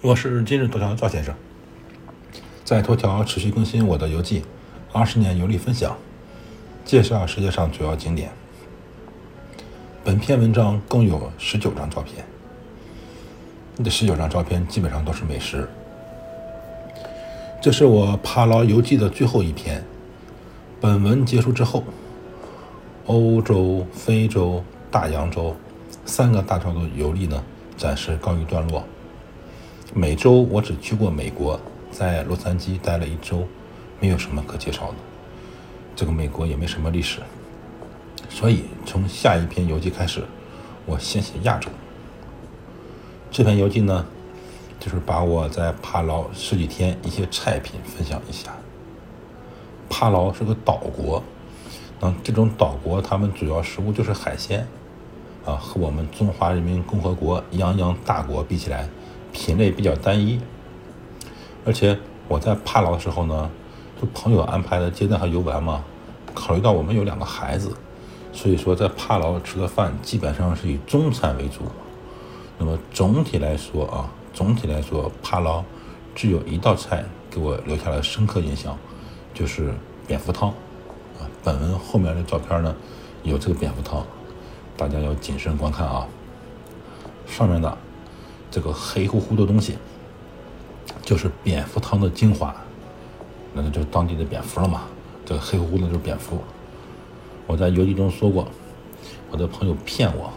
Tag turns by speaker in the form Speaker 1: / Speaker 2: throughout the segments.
Speaker 1: 我是今日头条赵先生，在头条持续更新我的游记，二十年游历分享，介绍世界上主要景点。本篇文章共有十九张照片，这十九张照片基本上都是美食。这是我帕劳游记的最后一篇。本文结束之后，欧洲、非洲、大洋洲三个大洲的游历呢，暂时告一段落。美洲我只去过美国，在洛杉矶待了一周，没有什么可介绍的。这个美国也没什么历史，所以从下一篇游记开始，我先写亚洲。这篇游记呢，就是把我在帕劳十几天一些菜品分享一下。帕劳是个岛国，那这种岛国他们主要食物就是海鲜，啊，和我们中华人民共和国泱泱大国比起来。品类比较单一，而且我在帕劳的时候呢，就朋友安排的接待和游玩嘛，考虑到我们有两个孩子，所以说在帕劳吃的饭基本上是以中餐为主。那么总体来说啊，总体来说，帕劳只有一道菜给我留下了深刻印象，就是蝙蝠汤。啊，本文后面的照片呢有这个蝙蝠汤，大家要谨慎观看啊。上面的。这个黑乎乎的东西，就是蝙蝠汤的精华，那就是当地的蝙蝠了嘛。这个黑乎乎的就是蝙蝠。我在游记中说过，我的朋友骗我，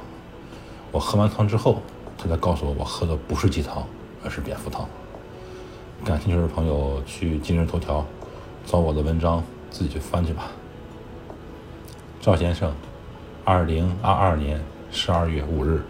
Speaker 1: 我喝完汤之后，他才告诉我我喝的不是鸡汤，而是蝙蝠汤。感兴趣的朋友去今日头条找我的文章，自己去翻去吧。赵先生，二零二二年十二月五日。